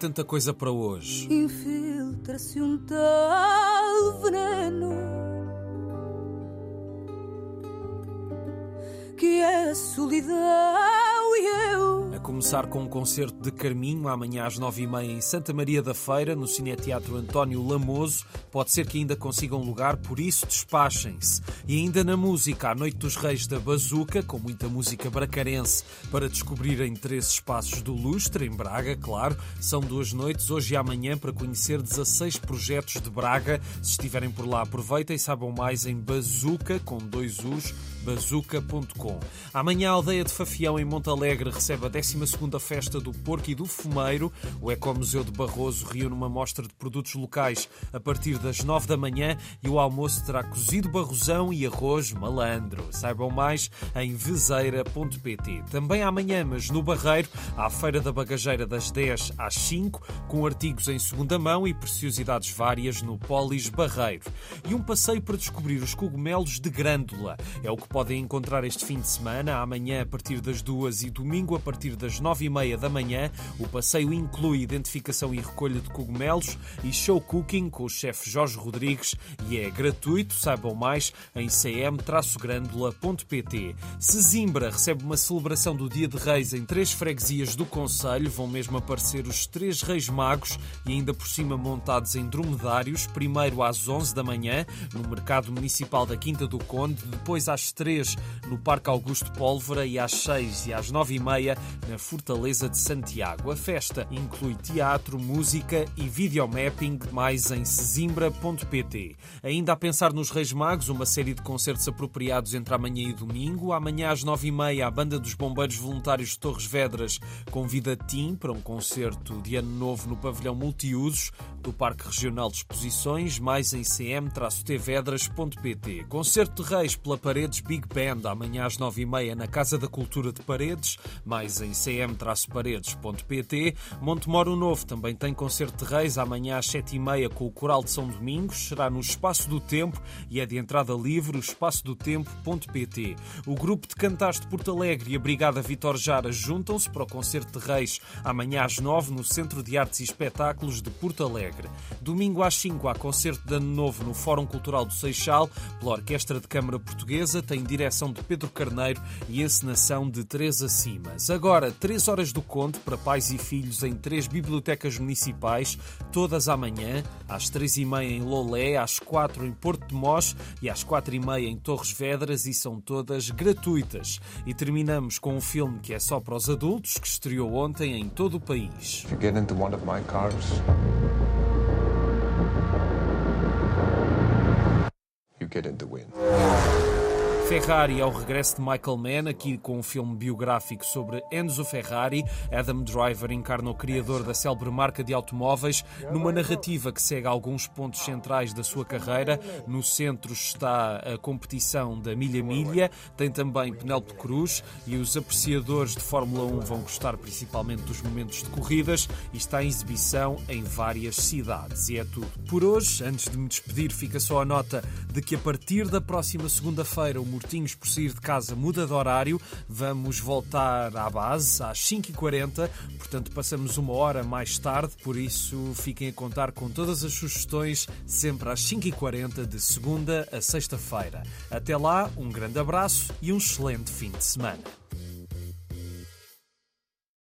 tanta coisa para hoje. Infiltra-se um tal veneno que é a solidão começar com um concerto de Carminho, amanhã às nove e meia em Santa Maria da Feira, no Cineteatro António Lamoso. Pode ser que ainda consigam lugar, por isso despachem-se. E ainda na música, à Noite dos Reis da Bazuca, com muita música bracarense, para descobrirem três espaços do Lustre, em Braga, claro. São duas noites, hoje e amanhã, para conhecer 16 projetos de Braga. Se estiverem por lá, aproveitem e saibam mais em Bazuca, com dois U's, bazuca.com. Amanhã a aldeia de Fafião, em Montalegre, recebe a 12 Festa do Porco e do Fumeiro. O Ecomuseu de Barroso reúne uma mostra de produtos locais a partir das 9 da manhã e o almoço terá cozido barrosão e arroz malandro. Saibam mais em vezeira.pt. Também amanhã, mas no Barreiro, há a Feira da Bagageira das 10 às 5, com artigos em segunda mão e preciosidades várias no Polis Barreiro. E um passeio para descobrir os cogumelos de grândula. É o que podem encontrar este fim de semana, amanhã a partir das duas e domingo a partir das nove e meia da manhã. O passeio inclui identificação e recolha de cogumelos e show cooking com o chefe Jorge Rodrigues e é gratuito. Saibam mais em cm-grândola.pt. Sesimbra recebe uma celebração do Dia de Reis em três freguesias do Conselho. Vão mesmo aparecer os três Reis Magos e ainda por cima montados em dromedários. Primeiro às 11 da manhã no Mercado Municipal da Quinta do Conde, depois às 3 no Parque Augusto Pólvora e às 6 e às 9 e meia na Fortaleza de Santiago. A festa inclui teatro, música e videomapping, mais em sesimbra.pt. Ainda a pensar nos Reis Magos, uma série de concertos apropriados entre amanhã e domingo. Amanhã às 9 e meia a Banda dos Bombeiros Voluntários de Torres Vedras convida Tim para um concerto de Ano Novo no pavilhão multiusos do Parque Regional de Exposições, mais em cm-tvedras.pt. Concerto de Reis pela Paredes Big Band, amanhã às 9h30 na Casa da Cultura de Paredes, mais em cm-paredes.pt. Montemoro Novo também tem concerto de reis, amanhã às 7h30 com o Coral de São Domingos, será no Espaço do Tempo e é de entrada livre, o espaço do tempo.pt. O grupo de cantares de Porto Alegre e a Brigada Vitor Jara juntam-se para o concerto de reis, amanhã às 9 no Centro de Artes e Espetáculos de Porto Alegre. Domingo às 5 há concerto de Ano Novo no Fórum Cultural do Seixal, pela Orquestra de Câmara Portuguesa, tem direção de Pedro Carneiro e encenação de Teresa Simas. Agora, 3 horas do conto para pais e filhos em três bibliotecas municipais, todas amanhã, às 3h30 em Lolé, às 4 em Porto de Mós e às 4h30 em Torres Vedras e são todas gratuitas. E terminamos com um filme que é só para os adultos, que estreou ontem em todo o país. Get in the wind. Ferrari é o regresso de Michael Mann, aqui com um filme biográfico sobre Enzo Ferrari. Adam Driver encarna o criador da célebre marca de automóveis numa narrativa que segue alguns pontos centrais da sua carreira. No centro está a competição da milha-milha, tem também Penélope Cruz e os apreciadores de Fórmula 1 vão gostar principalmente dos momentos de corridas e está em exibição em várias cidades. E é tudo por hoje. Antes de me despedir, fica só a nota de que a partir da próxima segunda-feira o Mortinhos por sair de casa muda de horário. Vamos voltar à base às 5h40, portanto passamos uma hora mais tarde, por isso fiquem a contar com todas as sugestões sempre às 5h40 de segunda a sexta-feira. Até lá, um grande abraço e um excelente fim de semana.